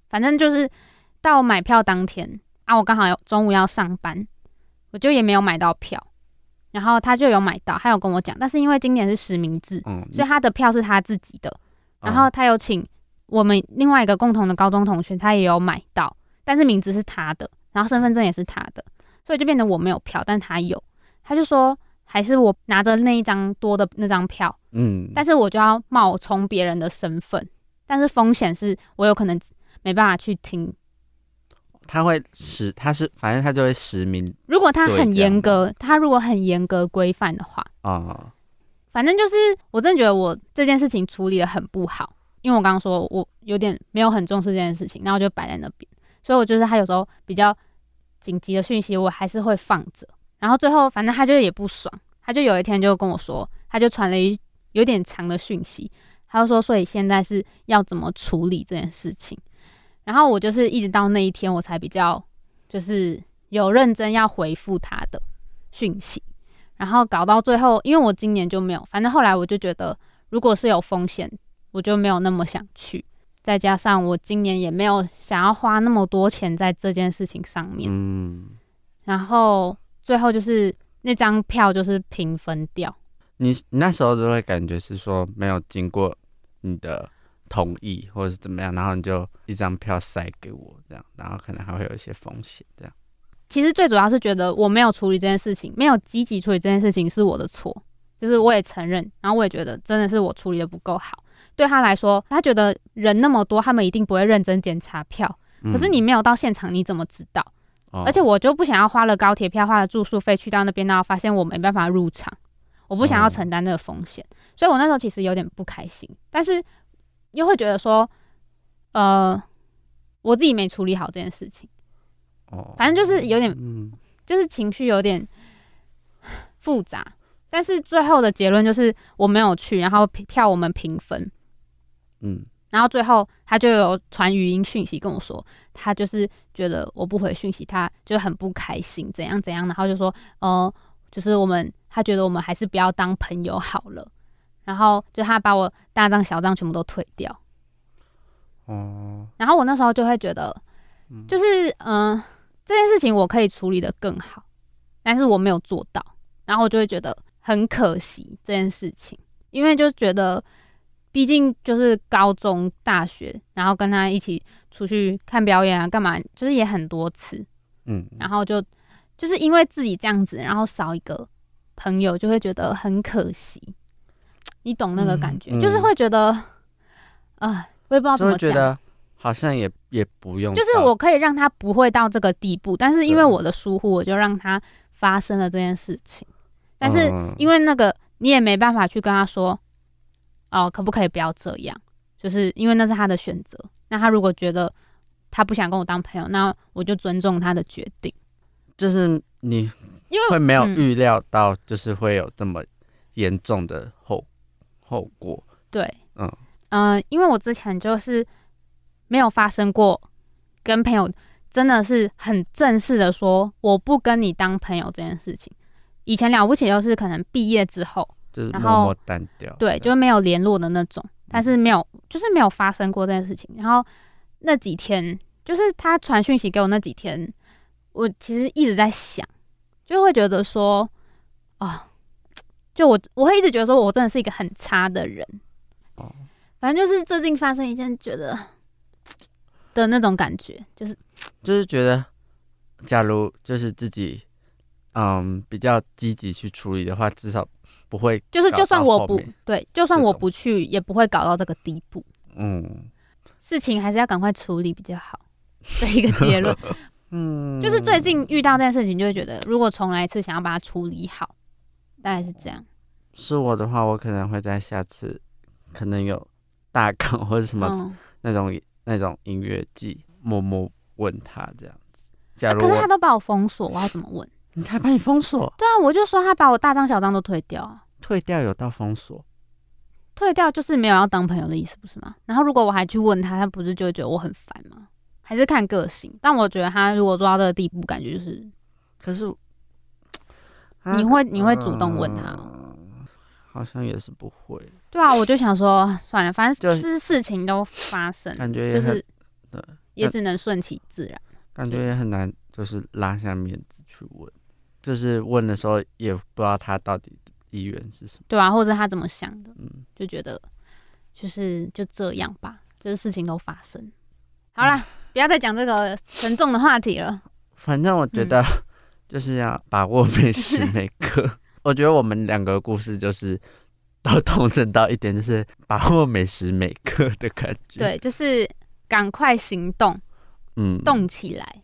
反正就是到买票当天啊，我刚好有中午要上班，我就也没有买到票，然后他就有买到，他有跟我讲，但是因为今年是实名制，嗯，所以他的票是他自己的，然后哦他有请我们另外一个共同的高中同学，他也有买到，但是名字是他的，然后身份证也是他的，所以就变得我没有票，但他有，他就说还是我拿着那一张多的那张票，嗯，但是我就要冒充别人的身份，但是风险是我有可能没办法去听。他会实，他是反正他就会实名如果他很严格，他如果很严格规范的话，啊、反正就是我真的觉得我这件事情处理的很不好，因为我刚刚说我有点没有很重视这件事情，然后就摆在那边，所以我就是他有时候比较紧急的讯息，我还是会放着。然后最后反正他就也不爽，他就有一天就跟我说，他就传了一有点长的讯息，他就说，所以现在是要怎么处理这件事情。然后我就是一直到那一天，我才比较就是有认真要回复他的讯息。然后搞到最后，因为我今年就没有，反正后来我就觉得，如果是有风险，我就没有那么想去。再加上我今年也没有想要花那么多钱在这件事情上面，嗯，然后最后就是那张票就是平分掉。你你那时候就会感觉是说没有经过你的同意或者是怎么样，然后你就一张票塞给我这样，然后可能还会有一些风险这样。其实最主要是觉得我没有处理这件事情，没有积极处理这件事情是我的错，就是我也承认，然后我也觉得真的是我处理的不够好。对他来说，他觉得人那么多，他们一定不会认真检查票。嗯可是你没有到现场，你怎么知道？哦。而且我就不想要花了高铁票、花了住宿费去到那边，然后发现我没办法入场，我不想要哦承担这个风险，所以我那时候其实有点不开心，但是又会觉得说，呃，我自己没处理好这件事情，哦，反正就是有点嗯。就是情绪有点复杂，但是最后的结论就是我没有去，然后票我们平分，嗯然后最后他就有传语音讯息跟我说，他就是觉得我不回讯息，他就很不开心，怎样怎样，然后就说，呃，就是我们他觉得我们还是不要当朋友好了，然后就他把我大账小账全部都退掉，哦。然后我那时候就会觉得，就是嗯、呃这件事情我可以处理的更好，但是我没有做到，然后我就会觉得很可惜这件事情，因为就觉得，毕竟就是高中、大学，然后跟他一起出去看表演啊，干嘛，就是也很多次，嗯，然后就就是因为自己这样子，然后少一个朋友，就会觉得很可惜，你懂那个感觉，嗯就是会觉得，啊、我也不知道怎么觉得好像也也不用，就是我可以让他不会到这个地步，但是因为我的疏忽，我就让他发生了这件事情。但是嗯。因为那个你也没办法去跟他说，哦，可不可以不要这样？就是因为那是他的选择。那他如果觉得他不想跟我当朋友，那我就尊重他的决定。就是你因为会没有嗯预料到，就是会有这么严重的后后果。对，嗯呃，因为我之前就是没有发生过跟朋友真的是很正式的说我不跟你当朋友这件事情。以前了不起就是可能毕业之后，就是然后默默淡掉。对，就没有联络的那种，但是没有，就是没有发生过这件事情。然后那几天，就是他传讯息给我那几天，我其实一直在想，就会觉得说，啊，就我我会一直觉得说我真的是一个很差的人。哦反正就是最近发生一件觉得的那种感觉，就是 就是觉得，假如就是自己，嗯，比较积极去处理的话，至少不会，就是就算我不对，就算我不去，也不会搞到这个地步。嗯事情还是要赶快处理比较好的一个结论。嗯，就是最近遇到这件事情，就会觉得如果重来一次，想要把它处理好，大概是这样。是我的话，我可能会在下次可能有大纲或者什么嗯，那种、那种音乐季，默默问他这样子。假如可是他都把我封锁，我要怎么问？你还把你封锁，对啊，我就说他把我大张小张都退掉啊，退掉有到封锁，退掉就是没有要当朋友的意思，不是吗？然后如果我还去问他，他不是就会觉得我很烦吗？还是看个性？但我觉得他如果做到这个地步，感觉就是可是 你会你会主动问他嗯好像也是不会，对啊，我就想说算了，反正就就是事情都发生，感觉就是对也只能顺其自然。感觉也很难，就是拉下面子去问，就是问的时候也不知道他到底意愿是什么。对啊，或者他怎么想的，嗯，就觉得就是就这样吧，就是事情都发生。好啦，不要再讲这个沉重的话题了。反正我觉嗯得就是要把握每时每刻。我觉得我们两个故事就是都 同整到一点，就是把握每时每刻的感觉。，对，就是赶快行动，嗯，动起来。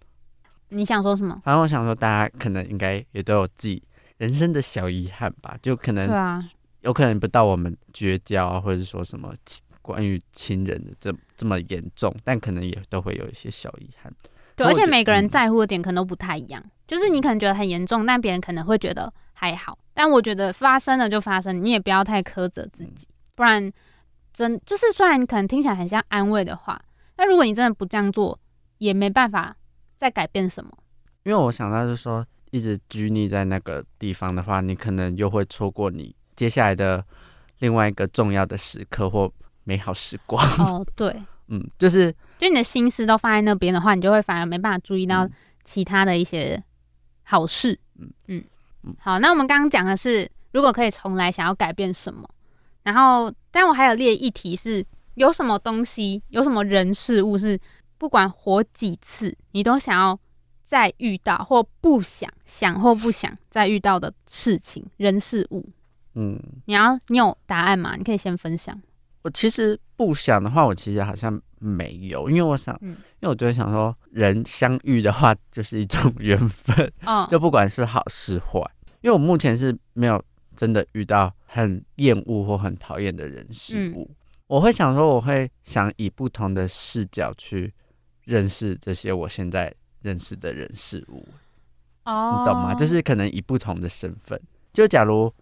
你想说什么？反正我想说，大家可能应该也都有自己人生的小遗憾吧，就可能对啊，有可能不到我们绝交啊，或者说什么亲关于亲人的这这么严重，但可能也都会有一些小遗憾。对，而且每个人嗯在乎的点可能都不太一样。就是你可能觉得很严重，但别人可能会觉得还好。但我觉得发生了就发生，你也不要太苛责自己，不然真就是虽然可能听起来很像安慰的话，但如果你真的不这样做，也没办法再改变什么。因为我想到就是说，一直拘泥在那个地方的话，你可能又会错过你接下来的另外一个重要的时刻或美好时光。哦，对，嗯，就是就你的心思都放在那边的话，你就会反而没办法注意到嗯其他的一些好事。嗯嗯嗯，好，那我们刚刚讲的是，如果可以重来，想要改变什么？然后，但我还有列一题是，有什么东西，有什么人事物是不管活几次，你都想要再遇到，或不想想或不想再遇到的事情、人事物。嗯，你要你有答案吗？你可以先分享。我其实不想的话，我其实好像没有，因为我想，嗯因为我就会想说，人相遇的话就是一种缘分，哦，就不管是好是坏。因为我目前是没有真的遇到很厌恶或很讨厌的人事物，我会想说，我会想以不同的视角去认识这些我现在认识的人事物，哦，你懂吗？就是可能以不同的身份，就假如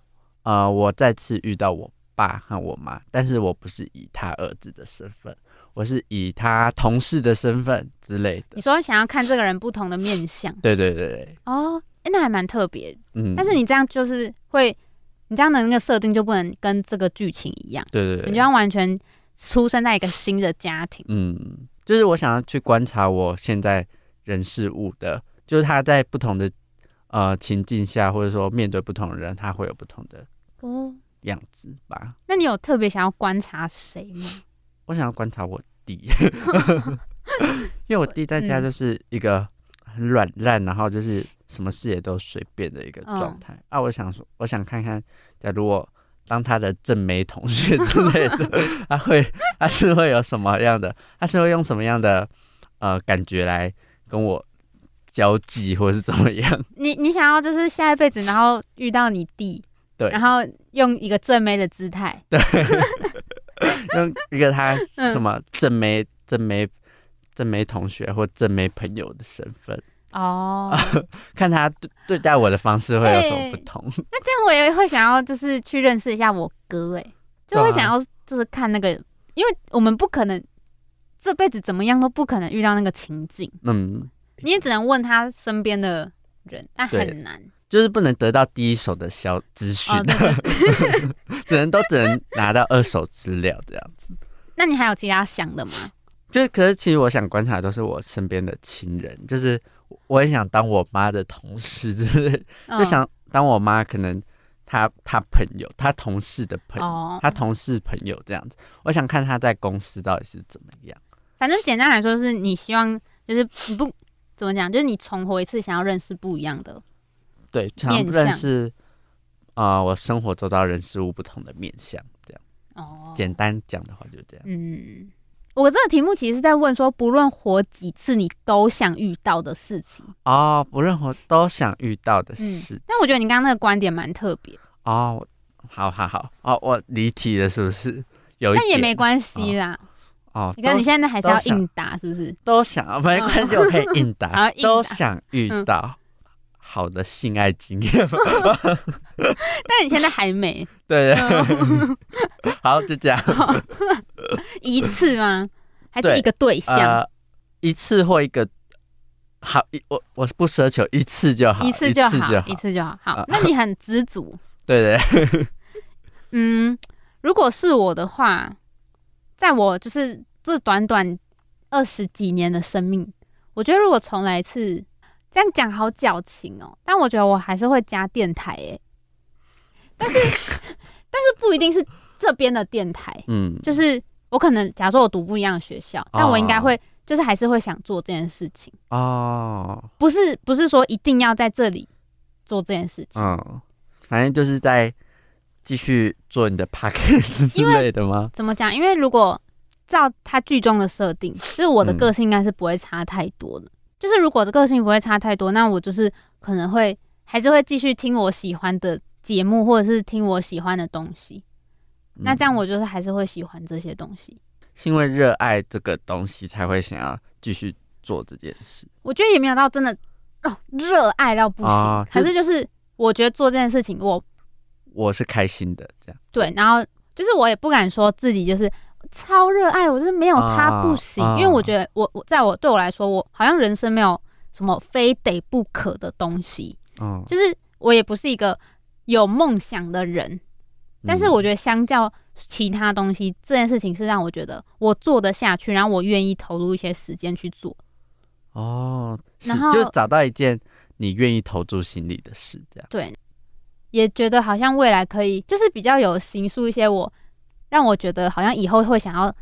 呃，我再次遇到我爸和我妈，但是我不是以他儿子的身份，我是以他同事的身份之类的你。说想要看这个人不同的面相。对对对对，哦，诶那还蛮特别。嗯，但是你这样就是会，你这样的那个设定就不能跟这个剧情一样，对对对，你就要完全出生在一个新的家庭。嗯，就是我想要去观察我现在人事物的，就是他在不同的呃情境下，或者说面对不同的人，他会有不同的哦，样子吧。那你有特别想要观察谁吗？我想要观察我弟，因为我弟在家嗯就是一个很软烂，然后就是什么事也都随便的一个状态、啊。我想说，我想看看，假如我当他的正妹同学 之类的，他会他是会有什么样的，他是会用什么样的呃感觉来跟我交际，或者是怎么样？你你想要就是下一辈子，然后遇到你弟，对然后用一个正妹的姿态，对用一个他嗯什么正妹、正妹、正妹同学或正妹朋友的身份。哦，看他对对待我的方式会有什么不同。那这样我也会想要就是去认识一下我哥，哎，就会想要就是看那个，因为我们不可能这辈子怎么样都不可能遇到那个情境，嗯，你也只能问他身边的人，但很难。就是不能得到第一手的消资讯。只能都只能拿到二手资料这样子。那你还有其他想的吗？就是可是其实我想观察的都是我身边的亲人，就是我也想当我妈的同事，就是就嗯想当我妈可能她她朋友，她同事的朋友，哦，她同事朋友这样子。我想看她在公司到底是怎么样。反正简单来说，是你希望就是你不怎么讲，就是你重活一次，想要认识不一样的。对，想面向认识啊、呃我生活周遭人事物不同的面相，这样哦，简单讲的话就是这样。嗯，我这个题目其实是在问说，不论活几次，你都想遇到的事情。哦，不论活都想遇到的嗯事，但我觉得你刚刚那个观点蛮特别，哦，好好好哦，我离题了，是不是？有一但也点没关系啦。哦，你看都你现在还是要应答，是不是？都想，没关系，我可以应答，应答都想遇嗯到好的性爱经验吧。但你现在还没对 对，嗯 好，就这样。一次吗？还是一个对象？呃，一次或一个好，一我我不奢求一次就好，一次就好，一。次就好。好啊，那你很知足。对对，嗯，如果是我的话，在我就是这短短二十几年的生命，我觉得如果重来一次，这样讲好矫情哦。但我觉得我还是会加电台诶，但是 但是不一定是这边的电台，嗯，就是我可能假如说我读不一样的学校，但我应该会就是还是会想做这件事情，哦，不是不是说一定要在这里做这件事情。嗯，反正就是在继续做你的 podcast 之类的吗？怎么讲？因为如果照他剧中的设定，就是我的个性应该是不会差太多的。就是如果个性不会差太多，那我就是可能会还是会继续听我喜欢的节目，或者是听我喜欢的东西。那这样我就是还是会喜欢这些东西，是因为热爱这个东西才会想要继续做这件事。我觉得也没有到真的哦热爱到不行，可是就是我觉得做这件事情，我我是开心的，这样对。然后就是我也不敢说自己就是超热爱，我就是没有他不行，因为我觉得我我在我对我来说，我好像人生没有什么非得不可的东西。嗯，就是我也不是一个有梦想的人。但是我觉得，相较其他东西，这件事情是让我觉得我做得下去，然后我愿意投入一些时间去做。哦，然后就找到一件你愿意投注心力的事，这样对，也觉得好像未来可以，就是比较有形塑一些我，让我觉得好像以后会想要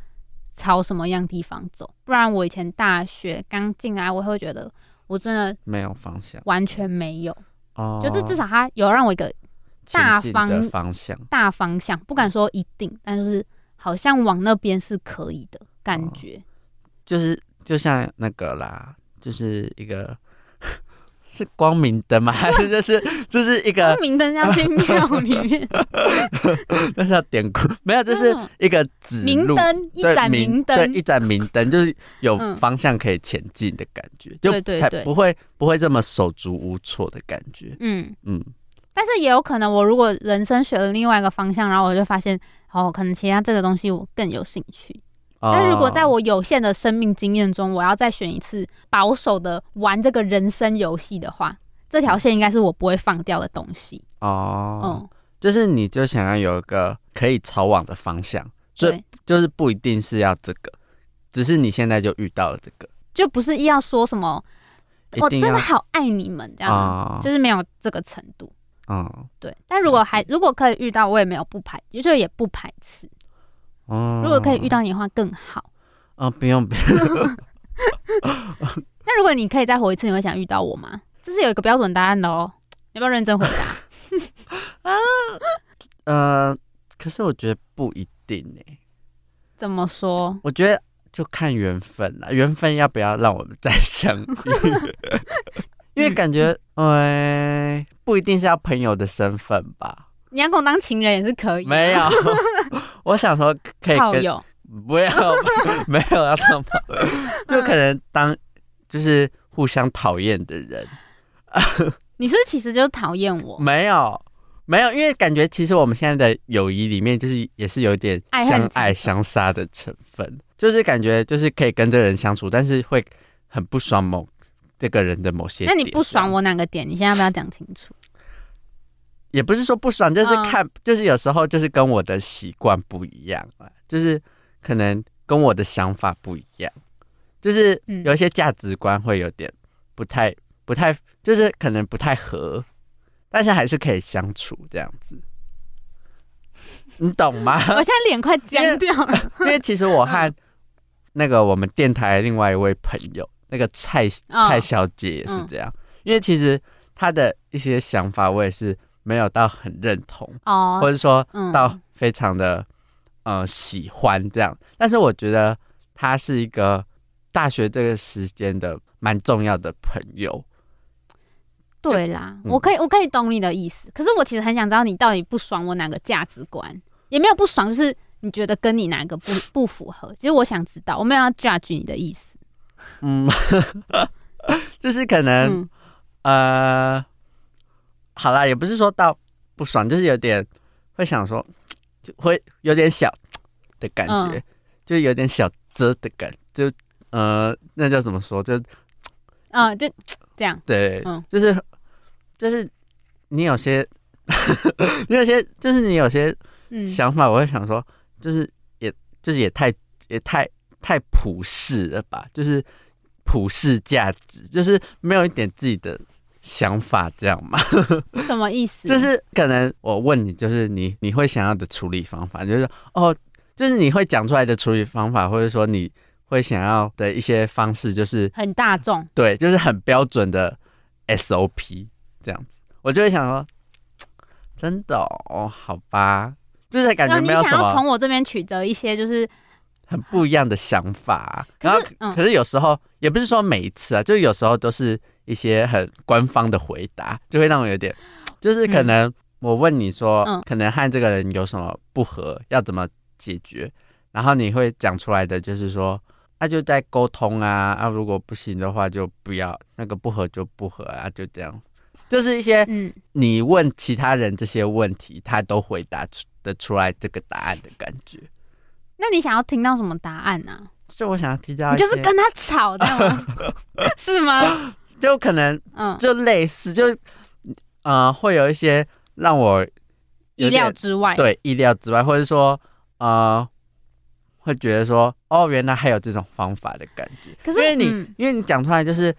朝什么样地方走。不然我以前大学刚进来，我会觉得我真的没有方向，完全没有。哦，就是至少他有让我一个。大方方向，大方向不敢说一定，但是好像往那边是可以的感觉。就是就像那个啦，就是一个是光明灯吗？还是就是就是一个光明灯要去庙里面？那是要点光，没有，就是一个指明灯，一盏明灯，一盏明灯，就是有方向可以前进的感觉，就才不会不会这么手足无措的感觉。嗯嗯。但是也有可能，我如果人生选了另外一个方向，然后我就发现，哦，可能其他这个东西我更有兴趣。但如果在我有限的生命经验中，我要再选一次保守的玩这个人生游戏的话，这条线应该是我不会放掉的东西。哦，嗯，就是你就想要有一个可以朝往的方向，所以就是不一定是要这个，只是你现在就遇到了这个，就不是要说什么，我真的好爱你们这样，就是没有这个程度。嗯，对，但如果还如果可以遇到，我也没有不排，就是也不排斥。哦，如果可以遇到你的话更好。啊，不用不用。那如果你可以再活一次，你会想遇到我吗？这是有一个标准答案的哦，要不要认真回答？啊，呃，可是我觉得不一定呢。怎么说？我觉得就看缘分了，缘分要不要让我们再相遇？因为感觉，哎，不一定是要朋友的身份吧？你要跟我当情人也是可以。没有，我想说可以跟 不要，没有要当朋友，就可能当就是互相讨厌的人。你是其实就是讨厌我？没有，没有，因为感觉其实我们现在的友谊里面，就是也是有点相爱相杀的成分，就是感觉就是可以跟这个人相处，但是会很不爽某。这个人的某些，那你不爽我哪个点？你现在要不要讲清楚？也不是说不爽，就是看，就是有时候就是跟我的习惯不一样啊，就是可能跟我的想法不一样，就是有一些价值观会有点不太、不太，就是可能不太合，但是还是可以相处这样子，你懂吗？我现在脸快僵掉了，因为其实我和那个我们电台另外一位朋友。那个蔡蔡小姐也是这样，因为其实她的一些想法我也是没有到很认同，哦，或者说到非常的呃喜欢这样，但是我觉得他是一个大学这个时间的蛮重要的朋友。对啦，我可以我可以懂你的意思，可是我其实很想知道你到底不爽我哪个价值观，也没有不爽，就是你觉得跟你哪个不不符合？其实我想知道，我没有要 judge 你的意思。嗯，就是可能，呃，好啦，也不是说到不爽，就是有点会想说，就会有点小的感觉，就有点小遮的感，就呃，那叫怎么说？就啊，就这样，对，就是就是你有些，你有些，就是你有些想法，我会想说，就是也就是也太也太。太普世了吧？就是普世价值，就是没有一点自己的想法，这样吗？什么意思？就是可能我问你，就是你你会想要的处理方法，就是哦，就是你会讲出来的处理方法，或者说你会想要的一些方式，就是很大众，对，就是很标准的 SOP 这样子，我就会想说，真的哦，好吧，就是感觉没有什么想要从我这边取得一些，就是很不一样的想法。可然后嗯可是有时候也不是说每一次啊，就有时候都是一些很官方的回答，就会让我有点，就是可能我问你说，嗯可能和这个人有什么不合，要怎么解决，然后你会讲出来的就是说。那、就在沟通啊，啊，如果不行的话就不要，那个不合就不合啊，就这样，就是一些嗯，你问其他人这些问题，他都回答出的出来这个答案的感觉。那你想要听到什么答案呢、就我想要提到你，就是跟他吵这样吗？是吗？就可能嗯，就类似，就呃会有一些让我意料之外。对意料之外，或者说呃会觉得说哦，原来还有这种方法的感觉。可是因为你、嗯因为你讲出来就是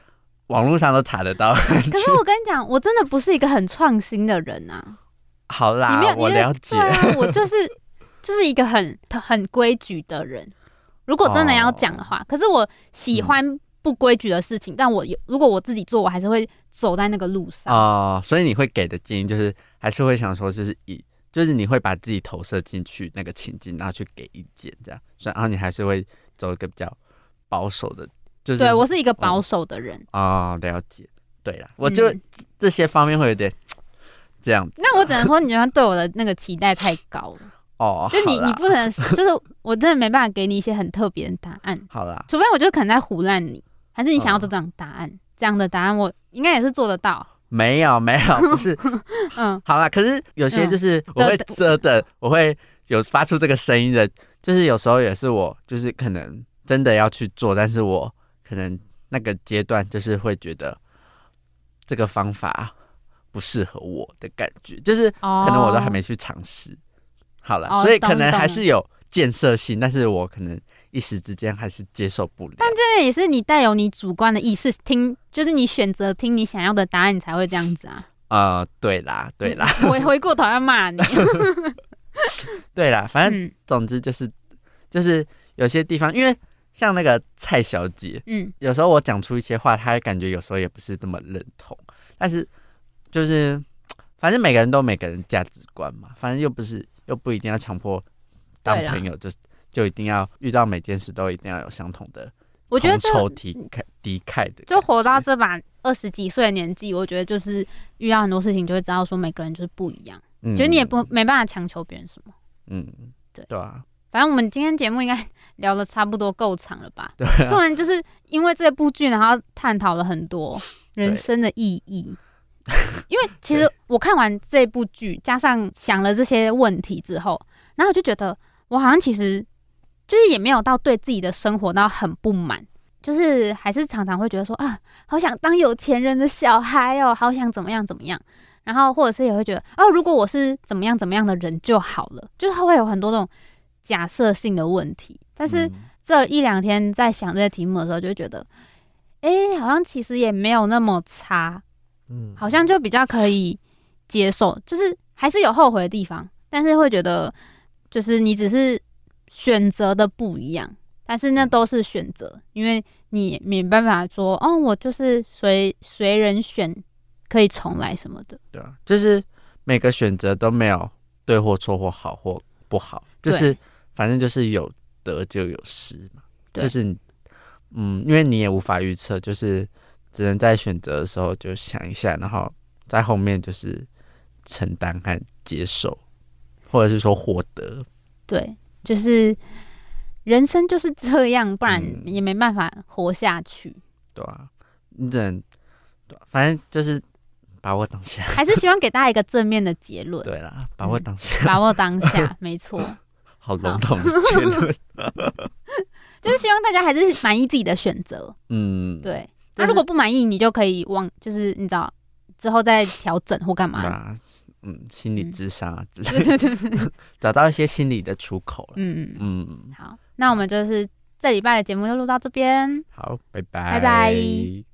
网络上都查得到。可是我跟你讲，我真的不是一个很创新的人啊。好啦你没有，，我了解。啊，我就是就是一个很很规矩的人。如果真的要讲的话，哦可是我嗯喜欢不规矩的事情，但我有如果我自己做，我还是会走在那个路上。哦、所以你会给的建议就是，还是会想说，就是以，就是你会把自己投射进去那个情境，然后去给意见，这样，所以然后你还是会走一个比较保守的，就是对我是一个保守的人。哦，了解，对啦，我就、嗯这些方面会有点这样子那我只能说，你好像对我的那个期待太高了。哦，就你你不能，就是我真的没办法给你一些很特别的答案，好啦，除非我就可能在胡乱你，还是你想要哦这种答案？这样的答案我应该也是做得到。没有没有，不是，嗯，好啦，可是有些就是我会的遮的，我会有发出这个声音的，就是有时候也是我，就是可能真的要去做，但是我可能那个阶段就是会觉得这个方法不适合我的感觉，就是哦，可能我都还没去尝试。好了，哦所以可能还是有建设性，但是我可能一时之间还是接受不了。但这也是你带有你主观的意识听，就是你选择听你想要的答案，你才会这样子啊。呃，对啦，对啦，回回过头要骂你。对啦，反正嗯总之就是就是有些地方，因为像那个蔡小姐，嗯，有时候我讲出一些话，她感觉有时候也不是这么认同，但是就是反正每个人都有每个人价值观嘛，反正又不是又不一定要强迫当朋友，就就一定要遇到每件事都一定要有相同的我觉得这同仇敌忾敌忾的，就活到这把二十几岁的年纪，我觉得就是遇到很多事情，就会知道说每个人就是不一样，嗯，觉得你也不没办法强求别人什么。嗯对。对啊。反正我们今天节目应该聊的差不多够长了吧？对突啊然就是因为这部剧，然后探讨了很多人生的意义。因为其实我看完这部剧，加上想了这些问题之后，然后我就觉得我好像其实就是也没有到对自己的生活到很不满，就是还是常常会觉得说啊，好想当有钱人的小孩哦，好想怎么样怎么样。然后或者是也会觉得哦，如果我是怎么样怎么样的人就好了，就是他会有很多这种假设性的问题。但是嗯这一两天在想这些题目的时候，就会觉得，哎、好像其实也没有那么差，嗯。好像就比较可以接受，就是还是有后悔的地方，但是会觉得，就是你只是选择的不一样，但是那都是选择，因为你没办法说，哦，我就是随随人选，可以重来什么的。对啊，就是每个选择都没有对或错或好或不好，就是反正就是有得就有失嘛，对。就是嗯，因为你也无法预测，就是只能在选择的时候就想一下，然后在后面就是承担和接受，或者是说获得，对，就是人生就是这样，不然嗯。也没办法活下去。对啊、你只能，对啊反正就是把握当下，还是希望给大家一个正面的结论，对啦，把握当下，把握当下，没错，好笼统的结论，就是希望大家还是满意自己的选择。嗯，对，那、就是如果不满意，你就可以往，就是你知道之后再调整或干嘛。啊嗯，心理嗯智商啊之类对对对对，找到一些心理的出口了。嗯嗯嗯，嗯，好，那我们就是这礼拜的节目就录到这边。好，拜拜，拜拜